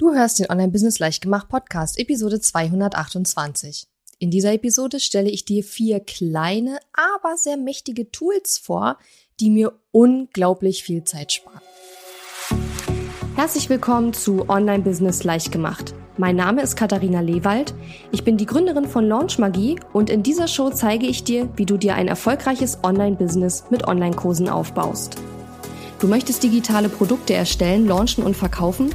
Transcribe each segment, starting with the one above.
Du hörst den Online-Business Leichtgemacht Podcast, Episode 228. In dieser Episode stelle ich dir vier kleine, aber sehr mächtige Tools vor, die mir unglaublich viel Zeit sparen. Herzlich willkommen zu Online-Business Leichtgemacht. Mein Name ist Katharina Lewald. Ich bin die Gründerin von Launch Magie und in dieser Show zeige ich dir, wie du dir ein erfolgreiches Online-Business mit Online-Kursen aufbaust. Du möchtest digitale Produkte erstellen, launchen und verkaufen?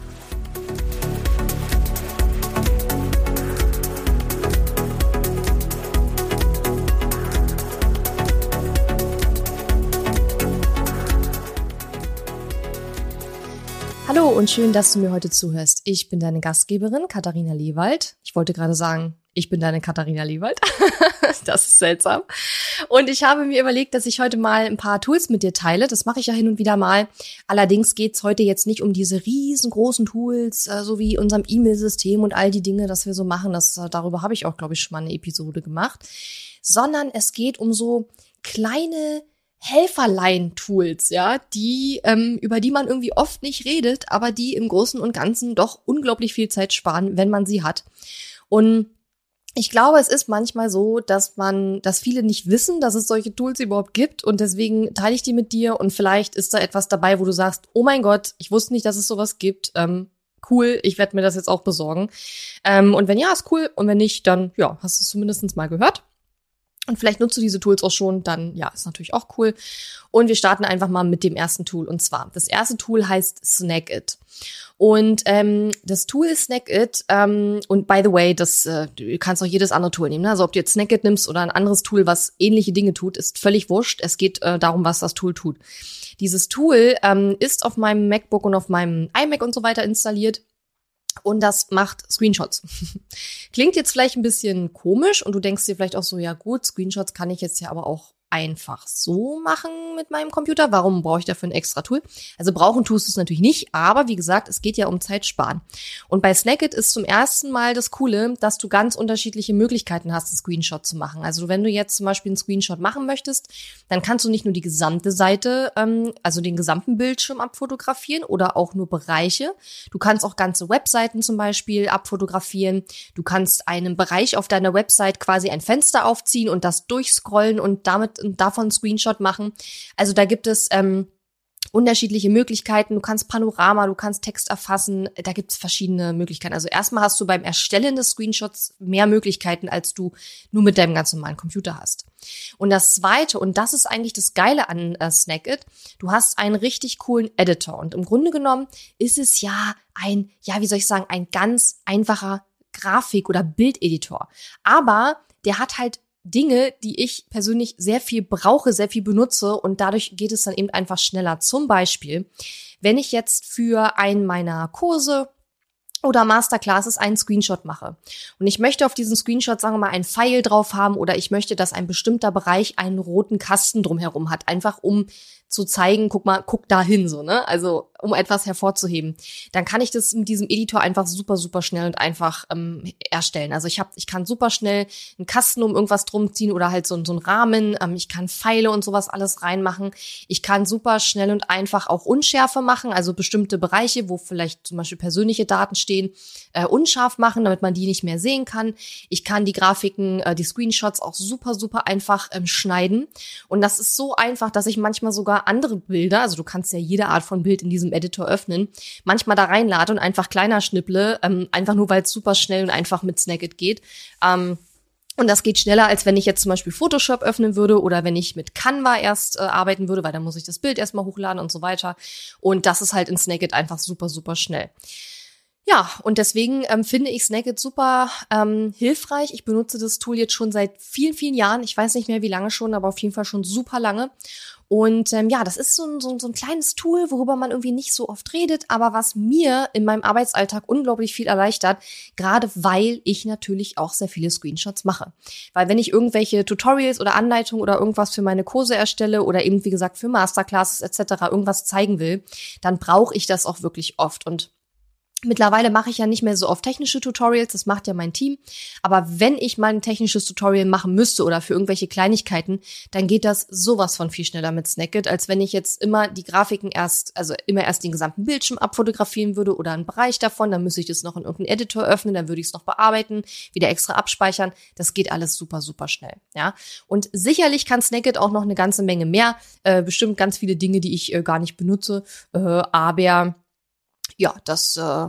Hallo und schön, dass du mir heute zuhörst. Ich bin deine Gastgeberin Katharina Lewald. Ich wollte gerade sagen, ich bin deine Katharina Lewald. das ist seltsam. Und ich habe mir überlegt, dass ich heute mal ein paar Tools mit dir teile. Das mache ich ja hin und wieder mal. Allerdings geht's heute jetzt nicht um diese riesengroßen Tools, äh, so wie unserem E-Mail-System und all die Dinge, das wir so machen. Das, äh, darüber habe ich auch, glaube ich, schon mal eine Episode gemacht. Sondern es geht um so kleine Helferlein-Tools, ja, die, ähm, über die man irgendwie oft nicht redet, aber die im Großen und Ganzen doch unglaublich viel Zeit sparen, wenn man sie hat. Und ich glaube, es ist manchmal so, dass man, dass viele nicht wissen, dass es solche Tools überhaupt gibt und deswegen teile ich die mit dir und vielleicht ist da etwas dabei, wo du sagst, oh mein Gott, ich wusste nicht, dass es sowas gibt. Ähm, cool, ich werde mir das jetzt auch besorgen. Ähm, und wenn ja, ist cool und wenn nicht, dann ja, hast du es zumindest mal gehört. Und vielleicht nutzt du diese Tools auch schon, dann ja, ist natürlich auch cool. Und wir starten einfach mal mit dem ersten Tool. Und zwar, das erste Tool heißt Snackit. Und ähm, das Tool ist Snackit. Ähm, und by the way, das äh, du kannst auch jedes andere Tool nehmen. Ne? Also ob du jetzt Snackit nimmst oder ein anderes Tool, was ähnliche Dinge tut, ist völlig wurscht. Es geht äh, darum, was das Tool tut. Dieses Tool ähm, ist auf meinem MacBook und auf meinem iMac und so weiter installiert und das macht Screenshots. Klingt jetzt vielleicht ein bisschen komisch und du denkst dir vielleicht auch so, ja gut, Screenshots kann ich jetzt ja aber auch einfach so machen mit meinem Computer. Warum brauche ich dafür ein extra Tool? Also brauchen tust du es natürlich nicht, aber wie gesagt, es geht ja um Zeit sparen. Und bei Snackit ist zum ersten Mal das Coole, dass du ganz unterschiedliche Möglichkeiten hast, einen Screenshot zu machen. Also wenn du jetzt zum Beispiel einen Screenshot machen möchtest, dann kannst du nicht nur die gesamte Seite, ähm, also den gesamten Bildschirm abfotografieren oder auch nur Bereiche. Du kannst auch ganze Webseiten zum Beispiel abfotografieren. Du kannst einen Bereich auf deiner Website quasi ein Fenster aufziehen und das durchscrollen und damit davon einen Screenshot machen. Also da gibt es ähm, unterschiedliche Möglichkeiten. Du kannst Panorama, du kannst Text erfassen. Da gibt es verschiedene Möglichkeiten. Also erstmal hast du beim Erstellen des Screenshots mehr Möglichkeiten, als du nur mit deinem ganz normalen Computer hast. Und das Zweite, und das ist eigentlich das Geile an äh, Snackit, du hast einen richtig coolen Editor. Und im Grunde genommen ist es ja ein, ja, wie soll ich sagen, ein ganz einfacher Grafik- oder Bildeditor. Aber der hat halt Dinge, die ich persönlich sehr viel brauche, sehr viel benutze und dadurch geht es dann eben einfach schneller. Zum Beispiel, wenn ich jetzt für einen meiner Kurse oder Masterclasses einen Screenshot mache. Und ich möchte auf diesen Screenshot, sagen wir mal, ein Pfeil drauf haben oder ich möchte, dass ein bestimmter Bereich einen roten Kasten drumherum hat. Einfach um zu zeigen, guck mal, guck da hin, so, ne? Also, um etwas hervorzuheben. Dann kann ich das mit diesem Editor einfach super, super schnell und einfach ähm, erstellen. Also ich habe, ich kann super schnell einen Kasten um irgendwas drum ziehen oder halt so, so einen Rahmen. Ähm, ich kann Pfeile und sowas alles reinmachen. Ich kann super schnell und einfach auch Unschärfe machen, also bestimmte Bereiche, wo vielleicht zum Beispiel persönliche Daten stehen, äh, unscharf machen, damit man die nicht mehr sehen kann. Ich kann die Grafiken, äh, die Screenshots auch super, super einfach ähm, schneiden. Und das ist so einfach, dass ich manchmal sogar andere Bilder, also du kannst ja jede Art von Bild in diesem Editor öffnen, manchmal da reinlade und einfach kleiner schnipple, ähm, einfach nur weil es super schnell und einfach mit Snagit geht. Ähm, und das geht schneller, als wenn ich jetzt zum Beispiel Photoshop öffnen würde oder wenn ich mit Canva erst äh, arbeiten würde, weil dann muss ich das Bild erstmal hochladen und so weiter. Und das ist halt in Snagit einfach super, super schnell. Ja, und deswegen ähm, finde ich Snagit super ähm, hilfreich. Ich benutze das Tool jetzt schon seit vielen, vielen Jahren. Ich weiß nicht mehr, wie lange schon, aber auf jeden Fall schon super lange. Und ähm, ja, das ist so ein, so, so ein kleines Tool, worüber man irgendwie nicht so oft redet, aber was mir in meinem Arbeitsalltag unglaublich viel erleichtert, gerade weil ich natürlich auch sehr viele Screenshots mache. Weil wenn ich irgendwelche Tutorials oder Anleitungen oder irgendwas für meine Kurse erstelle oder eben, wie gesagt, für Masterclasses etc. irgendwas zeigen will, dann brauche ich das auch wirklich oft. Und Mittlerweile mache ich ja nicht mehr so oft technische Tutorials, das macht ja mein Team. Aber wenn ich mal ein technisches Tutorial machen müsste oder für irgendwelche Kleinigkeiten, dann geht das sowas von viel schneller mit Snackit, als wenn ich jetzt immer die Grafiken erst, also immer erst den gesamten Bildschirm abfotografieren würde oder einen Bereich davon, dann müsste ich das noch in irgendeinen Editor öffnen, dann würde ich es noch bearbeiten, wieder extra abspeichern. Das geht alles super, super schnell. Ja. Und sicherlich kann Snackit auch noch eine ganze Menge mehr, äh, bestimmt ganz viele Dinge, die ich äh, gar nicht benutze, äh, aber ja, das, äh,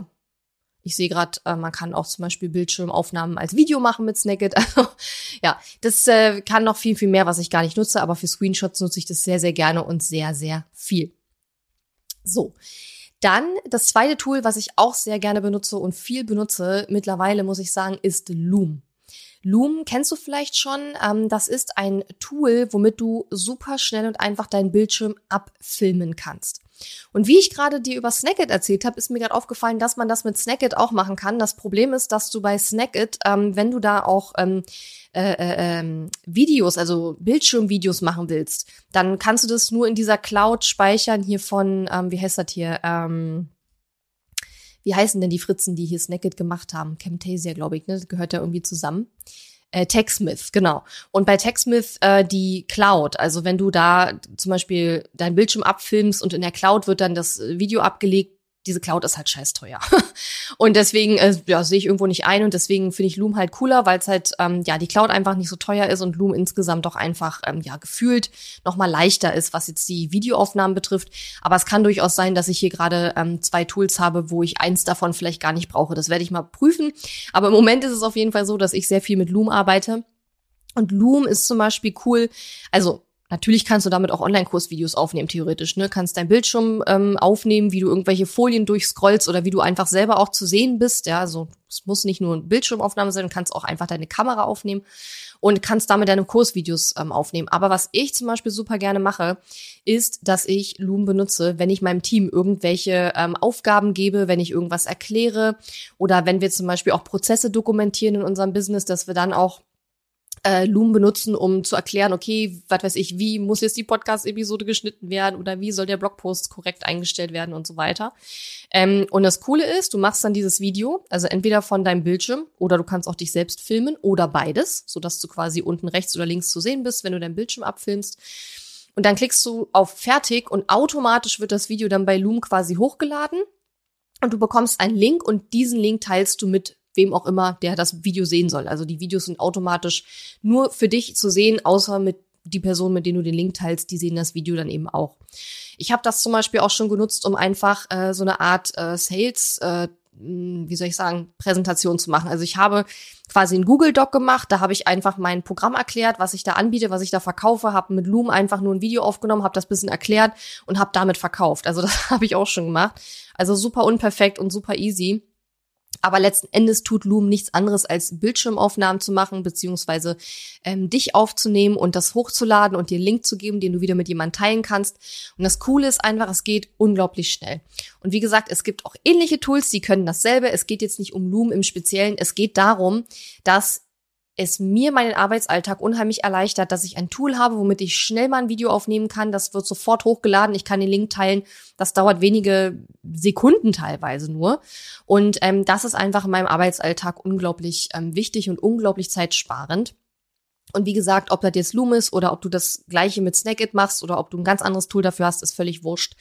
ich sehe gerade, äh, man kann auch zum Beispiel Bildschirmaufnahmen als Video machen mit Snagit. Also ja, das äh, kann noch viel, viel mehr, was ich gar nicht nutze, aber für Screenshots nutze ich das sehr, sehr gerne und sehr, sehr viel. So. Dann das zweite Tool, was ich auch sehr gerne benutze und viel benutze, mittlerweile muss ich sagen, ist Loom. Loom kennst du vielleicht schon. Ähm, das ist ein Tool, womit du super schnell und einfach deinen Bildschirm abfilmen kannst. Und wie ich gerade dir über Snackit erzählt habe, ist mir gerade aufgefallen, dass man das mit Snackit auch machen kann. Das Problem ist, dass du bei Snackit, ähm, wenn du da auch ähm, äh, äh, ähm, Videos, also Bildschirmvideos machen willst, dann kannst du das nur in dieser Cloud speichern hier von, ähm, wie heißt das hier? Ähm, wie heißen denn die Fritzen, die hier Snackit gemacht haben? Camtasia, glaube ich, ne? Das gehört ja irgendwie zusammen. Äh, TechSmith, genau. Und bei TechSmith äh, die Cloud, also wenn du da zum Beispiel deinen Bildschirm abfilmst und in der Cloud wird dann das Video abgelegt, diese Cloud ist halt scheiß teuer. und deswegen äh, ja, sehe ich irgendwo nicht ein und deswegen finde ich Loom halt cooler, weil es halt ähm, ja die Cloud einfach nicht so teuer ist und Loom insgesamt doch einfach ähm, ja gefühlt noch mal leichter ist, was jetzt die Videoaufnahmen betrifft. Aber es kann durchaus sein, dass ich hier gerade ähm, zwei Tools habe, wo ich eins davon vielleicht gar nicht brauche. Das werde ich mal prüfen. Aber im Moment ist es auf jeden Fall so, dass ich sehr viel mit Loom arbeite. Und Loom ist zum Beispiel cool. Also Natürlich kannst du damit auch Online-Kursvideos aufnehmen, theoretisch. Ne? Kannst dein Bildschirm ähm, aufnehmen, wie du irgendwelche Folien durchscrollst oder wie du einfach selber auch zu sehen bist. Ja, also es muss nicht nur eine Bildschirmaufnahme sein, du kannst auch einfach deine Kamera aufnehmen und kannst damit deine Kursvideos ähm, aufnehmen. Aber was ich zum Beispiel super gerne mache, ist, dass ich Loom benutze, wenn ich meinem Team irgendwelche ähm, Aufgaben gebe, wenn ich irgendwas erkläre oder wenn wir zum Beispiel auch Prozesse dokumentieren in unserem Business, dass wir dann auch äh, Loom benutzen, um zu erklären, okay, was weiß ich, wie muss jetzt die Podcast-Episode geschnitten werden oder wie soll der Blogpost korrekt eingestellt werden und so weiter. Ähm, und das Coole ist, du machst dann dieses Video, also entweder von deinem Bildschirm oder du kannst auch dich selbst filmen oder beides, sodass du quasi unten rechts oder links zu sehen bist, wenn du deinen Bildschirm abfilmst. Und dann klickst du auf Fertig und automatisch wird das Video dann bei Loom quasi hochgeladen. Und du bekommst einen Link und diesen Link teilst du mit wem auch immer, der das Video sehen soll. Also die Videos sind automatisch nur für dich zu sehen, außer mit die Person, mit denen du den Link teilst, die sehen das Video dann eben auch. Ich habe das zum Beispiel auch schon genutzt, um einfach äh, so eine Art äh, Sales, äh, wie soll ich sagen, Präsentation zu machen. Also ich habe quasi einen Google Doc gemacht, da habe ich einfach mein Programm erklärt, was ich da anbiete, was ich da verkaufe, habe mit Loom einfach nur ein Video aufgenommen, habe das bisschen erklärt und habe damit verkauft. Also das habe ich auch schon gemacht. Also super unperfekt und super easy. Aber letzten Endes tut Loom nichts anderes, als Bildschirmaufnahmen zu machen, beziehungsweise ähm, dich aufzunehmen und das hochzuladen und dir einen Link zu geben, den du wieder mit jemandem teilen kannst. Und das Coole ist einfach, es geht unglaublich schnell. Und wie gesagt, es gibt auch ähnliche Tools, die können dasselbe. Es geht jetzt nicht um Loom im Speziellen. Es geht darum, dass es mir meinen Arbeitsalltag unheimlich erleichtert, dass ich ein Tool habe, womit ich schnell mal ein Video aufnehmen kann. Das wird sofort hochgeladen. Ich kann den Link teilen. Das dauert wenige Sekunden teilweise nur. Und ähm, das ist einfach in meinem Arbeitsalltag unglaublich ähm, wichtig und unglaublich zeitsparend. Und wie gesagt, ob das jetzt Loom ist oder ob du das gleiche mit Snackit machst oder ob du ein ganz anderes Tool dafür hast, ist völlig wurscht.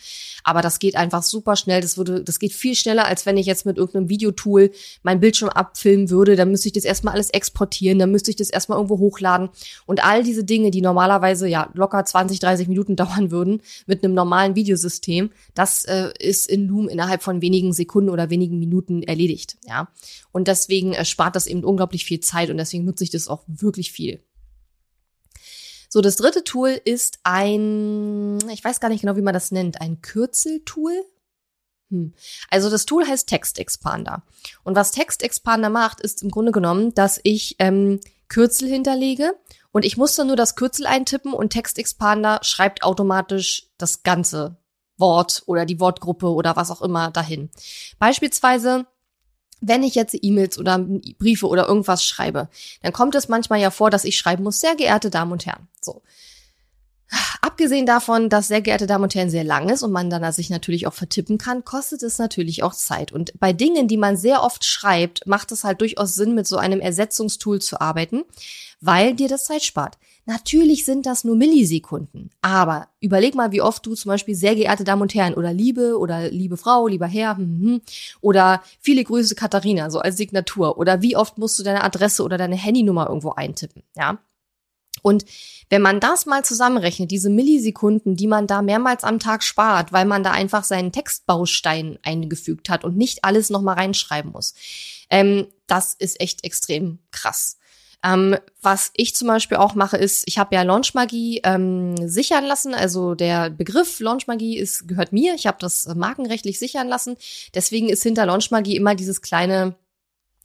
Aber das geht einfach super schnell. Das würde, das geht viel schneller, als wenn ich jetzt mit irgendeinem Videotool mein Bildschirm abfilmen würde. Dann müsste ich das erstmal alles exportieren, dann müsste ich das erstmal irgendwo hochladen. Und all diese Dinge, die normalerweise ja locker 20, 30 Minuten dauern würden, mit einem normalen Videosystem, das äh, ist in Loom innerhalb von wenigen Sekunden oder wenigen Minuten erledigt. Ja. Und deswegen äh, spart das eben unglaublich viel Zeit und deswegen nutze ich das auch wirklich viel. So, das dritte Tool ist ein, ich weiß gar nicht genau, wie man das nennt, ein Kürzeltool. Hm. Also das Tool heißt Text Expander. Und was Text Expander macht, ist im Grunde genommen, dass ich ähm, Kürzel hinterlege und ich muss dann nur das Kürzel eintippen und Text Expander schreibt automatisch das ganze Wort oder die Wortgruppe oder was auch immer dahin. Beispielsweise wenn ich jetzt E-Mails oder Briefe oder irgendwas schreibe, dann kommt es manchmal ja vor, dass ich schreiben muss, sehr geehrte Damen und Herren. So. Abgesehen davon, dass sehr geehrte Damen und Herren sehr lang ist und man dann sich natürlich auch vertippen kann, kostet es natürlich auch Zeit. Und bei Dingen, die man sehr oft schreibt, macht es halt durchaus Sinn, mit so einem Ersetzungstool zu arbeiten, weil dir das Zeit spart. Natürlich sind das nur Millisekunden, aber überleg mal, wie oft du zum Beispiel sehr geehrte Damen und Herren oder Liebe oder liebe Frau, lieber Herr hm, hm, hm, oder viele Grüße Katharina, so als Signatur oder wie oft musst du deine Adresse oder deine Handynummer irgendwo eintippen, ja? Und wenn man das mal zusammenrechnet, diese Millisekunden, die man da mehrmals am Tag spart, weil man da einfach seinen Textbaustein eingefügt hat und nicht alles nochmal reinschreiben muss, ähm, das ist echt extrem krass. Ähm, was ich zum Beispiel auch mache, ist, ich habe ja Launchmagie ähm, sichern lassen. Also der Begriff Launchmagie ist gehört mir. Ich habe das markenrechtlich sichern lassen. Deswegen ist hinter Launchmagie immer dieses kleine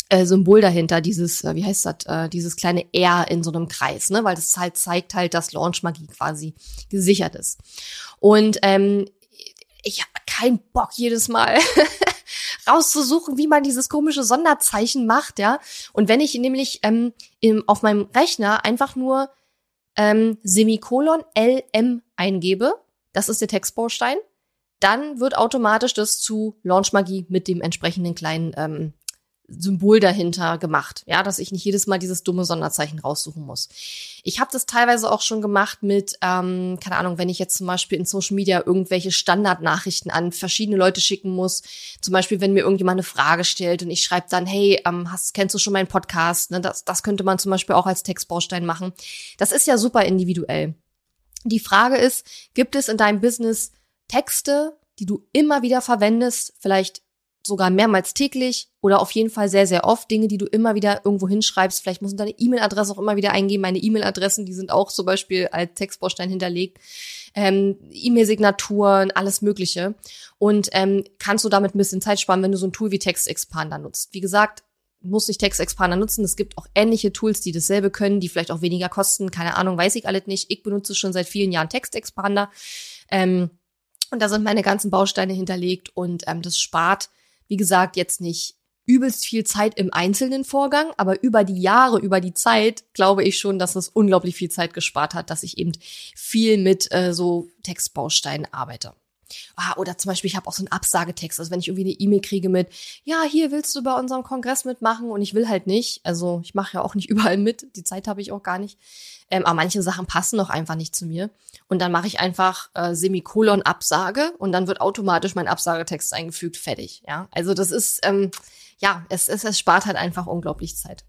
äh, Symbol dahinter, dieses, äh, wie heißt das, äh, dieses kleine R in so einem Kreis, ne? Weil das halt zeigt halt, dass Launchmagie quasi gesichert ist. Und ähm, ich habe keinen Bock jedes Mal rauszusuchen, wie man dieses komische Sonderzeichen macht, ja. Und wenn ich nämlich ähm, im, auf meinem Rechner einfach nur ähm, Semikolon LM eingebe, das ist der Textbaustein, dann wird automatisch das zu Launchmagie mit dem entsprechenden kleinen ähm, Symbol dahinter gemacht, ja, dass ich nicht jedes Mal dieses dumme Sonderzeichen raussuchen muss. Ich habe das teilweise auch schon gemacht mit, ähm, keine Ahnung, wenn ich jetzt zum Beispiel in Social Media irgendwelche Standardnachrichten an verschiedene Leute schicken muss, zum Beispiel wenn mir irgendjemand eine Frage stellt und ich schreibe dann, hey, ähm, hast, kennst du schon meinen Podcast? Ne, das, das könnte man zum Beispiel auch als Textbaustein machen. Das ist ja super individuell. Die Frage ist, gibt es in deinem Business Texte, die du immer wieder verwendest, vielleicht sogar mehrmals täglich oder auf jeden Fall sehr, sehr oft Dinge, die du immer wieder irgendwo hinschreibst. Vielleicht musst du deine E-Mail-Adresse auch immer wieder eingeben. Meine E-Mail-Adressen, die sind auch zum Beispiel als Textbaustein hinterlegt. Ähm, E-Mail-Signaturen, alles Mögliche. Und ähm, kannst du damit ein bisschen Zeit sparen, wenn du so ein Tool wie Text Expander nutzt. Wie gesagt, muss nicht Text Expander nutzen. Es gibt auch ähnliche Tools, die dasselbe können, die vielleicht auch weniger kosten. Keine Ahnung, weiß ich alles nicht. Ich benutze schon seit vielen Jahren Text Expander. Ähm, und da sind meine ganzen Bausteine hinterlegt und ähm, das spart wie gesagt, jetzt nicht übelst viel Zeit im einzelnen Vorgang, aber über die Jahre, über die Zeit glaube ich schon, dass es unglaublich viel Zeit gespart hat, dass ich eben viel mit äh, so Textbausteinen arbeite. Ah, oder zum Beispiel, ich habe auch so einen Absagetext. Also wenn ich irgendwie eine E-Mail kriege mit, ja, hier willst du bei unserem Kongress mitmachen und ich will halt nicht. Also ich mache ja auch nicht überall mit. Die Zeit habe ich auch gar nicht. Ähm, aber manche Sachen passen auch einfach nicht zu mir. Und dann mache ich einfach äh, Semikolon Absage und dann wird automatisch mein Absagetext eingefügt, fertig. Ja, also das ist, ähm, ja, es, es, es spart halt einfach unglaublich Zeit.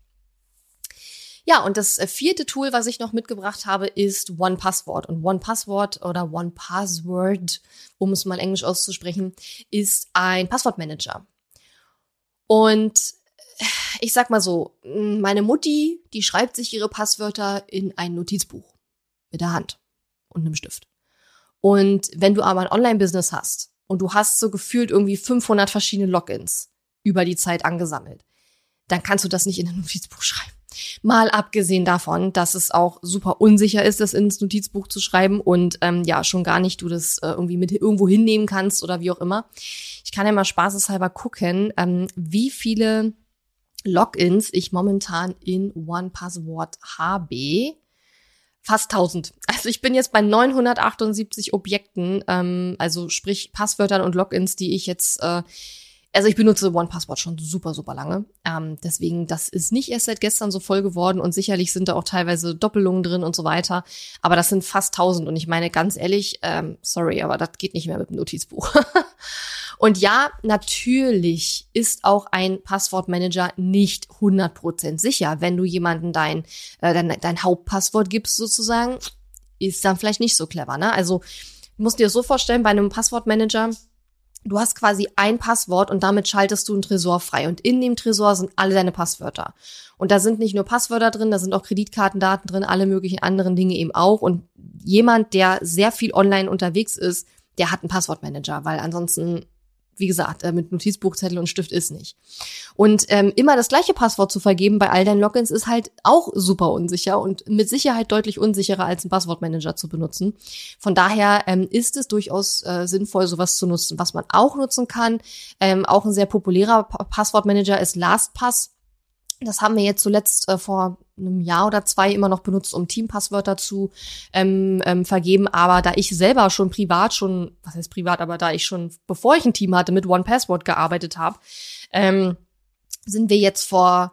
Ja, und das äh, vierte Tool, was ich noch mitgebracht habe, ist One Password. Und One Password oder One Password, um es mal englisch auszusprechen, ist ein Passwortmanager. Und äh, ich sag mal so, meine Mutti, die schreibt sich ihre Passwörter in ein Notizbuch mit der Hand und einem Stift. Und wenn du aber ein Online-Business hast und du hast so gefühlt irgendwie 500 verschiedene Logins über die Zeit angesammelt, dann kannst du das nicht in ein Notizbuch schreiben. Mal abgesehen davon, dass es auch super unsicher ist, das ins Notizbuch zu schreiben und ähm, ja, schon gar nicht du das äh, irgendwie mit irgendwo hinnehmen kannst oder wie auch immer. Ich kann ja mal spaßeshalber gucken, ähm, wie viele Logins ich momentan in OnePassword habe. Fast 1000. Also ich bin jetzt bei 978 Objekten, ähm, also sprich Passwörtern und Logins, die ich jetzt äh, also ich benutze OnePassword schon super, super lange. Ähm, deswegen, das ist nicht erst seit gestern so voll geworden und sicherlich sind da auch teilweise Doppelungen drin und so weiter. Aber das sind fast 1000 und ich meine ganz ehrlich, ähm, sorry, aber das geht nicht mehr mit dem Notizbuch. und ja, natürlich ist auch ein Passwortmanager nicht 100% sicher. Wenn du jemanden dein, äh, dein, dein Hauptpasswort gibst sozusagen, ist dann vielleicht nicht so clever. Ne? Also musst dir so vorstellen, bei einem Passwortmanager, Du hast quasi ein Passwort und damit schaltest du einen Tresor frei. Und in dem Tresor sind alle deine Passwörter. Und da sind nicht nur Passwörter drin, da sind auch Kreditkartendaten drin, alle möglichen anderen Dinge eben auch. Und jemand, der sehr viel online unterwegs ist, der hat einen Passwortmanager, weil ansonsten wie gesagt, äh, mit Notizbuchzettel und Stift ist nicht. Und ähm, immer das gleiche Passwort zu vergeben bei all deinen Logins ist halt auch super unsicher und mit Sicherheit deutlich unsicherer als ein Passwortmanager zu benutzen. Von daher ähm, ist es durchaus äh, sinnvoll, sowas zu nutzen. Was man auch nutzen kann, ähm, auch ein sehr populärer Passwortmanager ist LastPass. Das haben wir jetzt zuletzt äh, vor einem Jahr oder zwei immer noch benutzt, um Teampasswörter zu ähm, ähm, vergeben. Aber da ich selber schon privat schon, was heißt privat, aber da ich schon, bevor ich ein Team hatte, mit One Password gearbeitet habe, ähm, sind wir jetzt vor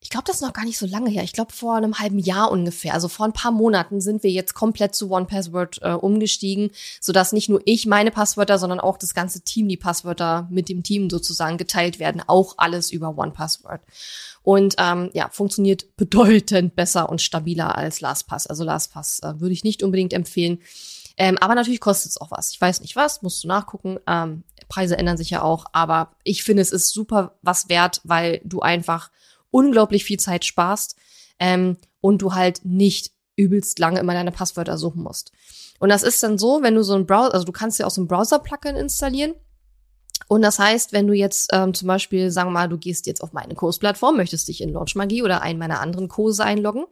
ich glaube, das ist noch gar nicht so lange her. Ich glaube, vor einem halben Jahr ungefähr, also vor ein paar Monaten sind wir jetzt komplett zu One Password äh, umgestiegen, sodass nicht nur ich meine Passwörter, sondern auch das ganze Team die Passwörter mit dem Team sozusagen geteilt werden. Auch alles über One Password. Und ähm, ja, funktioniert bedeutend besser und stabiler als LastPass. Also LastPass äh, würde ich nicht unbedingt empfehlen. Ähm, aber natürlich kostet es auch was. Ich weiß nicht was, musst du nachgucken. Ähm, Preise ändern sich ja auch, aber ich finde, es ist super was wert, weil du einfach unglaublich viel Zeit sparst ähm, und du halt nicht übelst lange immer deine Passwörter suchen musst. Und das ist dann so, wenn du so ein Browser, also du kannst ja auch so ein Browser-Plugin installieren. Und das heißt, wenn du jetzt ähm, zum Beispiel, sagen wir mal, du gehst jetzt auf meine Kursplattform, möchtest dich in LaunchMagie oder einen meiner anderen Kurse einloggen,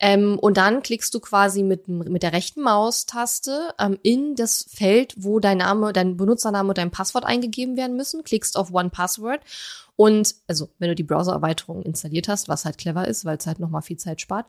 ähm, und dann klickst du quasi mit, mit der rechten Maustaste ähm, in das Feld, wo dein Name, dein Benutzername und dein Passwort eingegeben werden müssen, klickst auf One Password und, also, wenn du die Browser-Erweiterung installiert hast, was halt clever ist, weil es halt nochmal viel Zeit spart.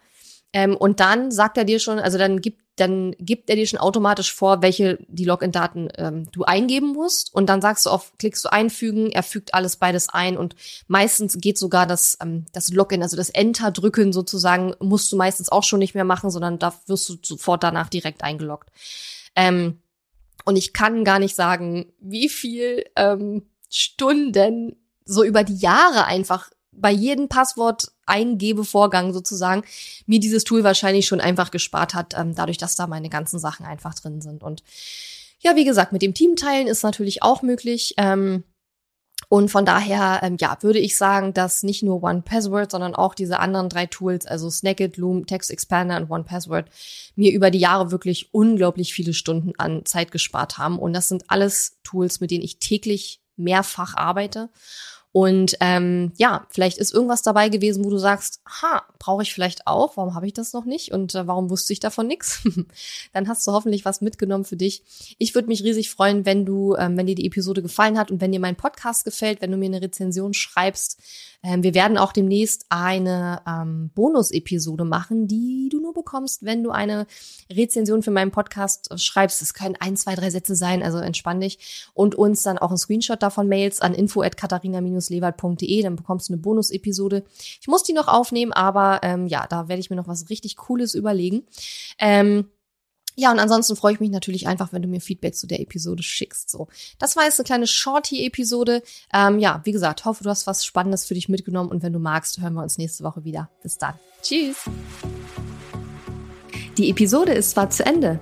Ähm, und dann sagt er dir schon, also dann gibt, dann gibt er dir schon automatisch vor, welche die Login-Daten ähm, du eingeben musst. Und dann sagst du auf, klickst du einfügen, er fügt alles beides ein und meistens geht sogar das, ähm, das Login, also das Enter drücken sozusagen, musst du meistens auch schon nicht mehr machen, sondern da wirst du sofort danach direkt eingeloggt. Ähm, und ich kann gar nicht sagen, wie viel ähm, Stunden so über die Jahre einfach bei jedem Passwort Eingebevorgang sozusagen mir dieses Tool wahrscheinlich schon einfach gespart hat, ähm, dadurch, dass da meine ganzen Sachen einfach drin sind. Und ja, wie gesagt, mit dem Teamteilen ist natürlich auch möglich. Ähm, und von daher, ähm, ja, würde ich sagen, dass nicht nur One Password, sondern auch diese anderen drei Tools, also Snagit, Loom, Text Expander und One Password, mir über die Jahre wirklich unglaublich viele Stunden an Zeit gespart haben. Und das sind alles Tools, mit denen ich täglich mehrfach arbeite. Und ähm, ja, vielleicht ist irgendwas dabei gewesen, wo du sagst, ha, brauche ich vielleicht auch, warum habe ich das noch nicht und äh, warum wusste ich davon nichts? Dann hast du hoffentlich was mitgenommen für dich. Ich würde mich riesig freuen, wenn du, ähm, wenn dir die Episode gefallen hat und wenn dir mein Podcast gefällt, wenn du mir eine Rezension schreibst. Ähm, wir werden auch demnächst eine ähm, Bonus-Episode machen, die du nur bekommst, wenn du eine Rezension für meinen Podcast schreibst. Es können ein, zwei, drei Sätze sein, also entspann dich und uns dann auch ein Screenshot davon mails an info at katharina lewald.de, dann bekommst du eine Bonus-Episode. Ich muss die noch aufnehmen, aber ähm, ja, da werde ich mir noch was richtig Cooles überlegen. Ähm, ja, und ansonsten freue ich mich natürlich einfach, wenn du mir Feedback zu der Episode schickst. So, das war jetzt eine kleine Shorty-Episode. Ähm, ja, wie gesagt, hoffe, du hast was Spannendes für dich mitgenommen und wenn du magst, hören wir uns nächste Woche wieder. Bis dann. Tschüss. Die Episode ist zwar zu Ende,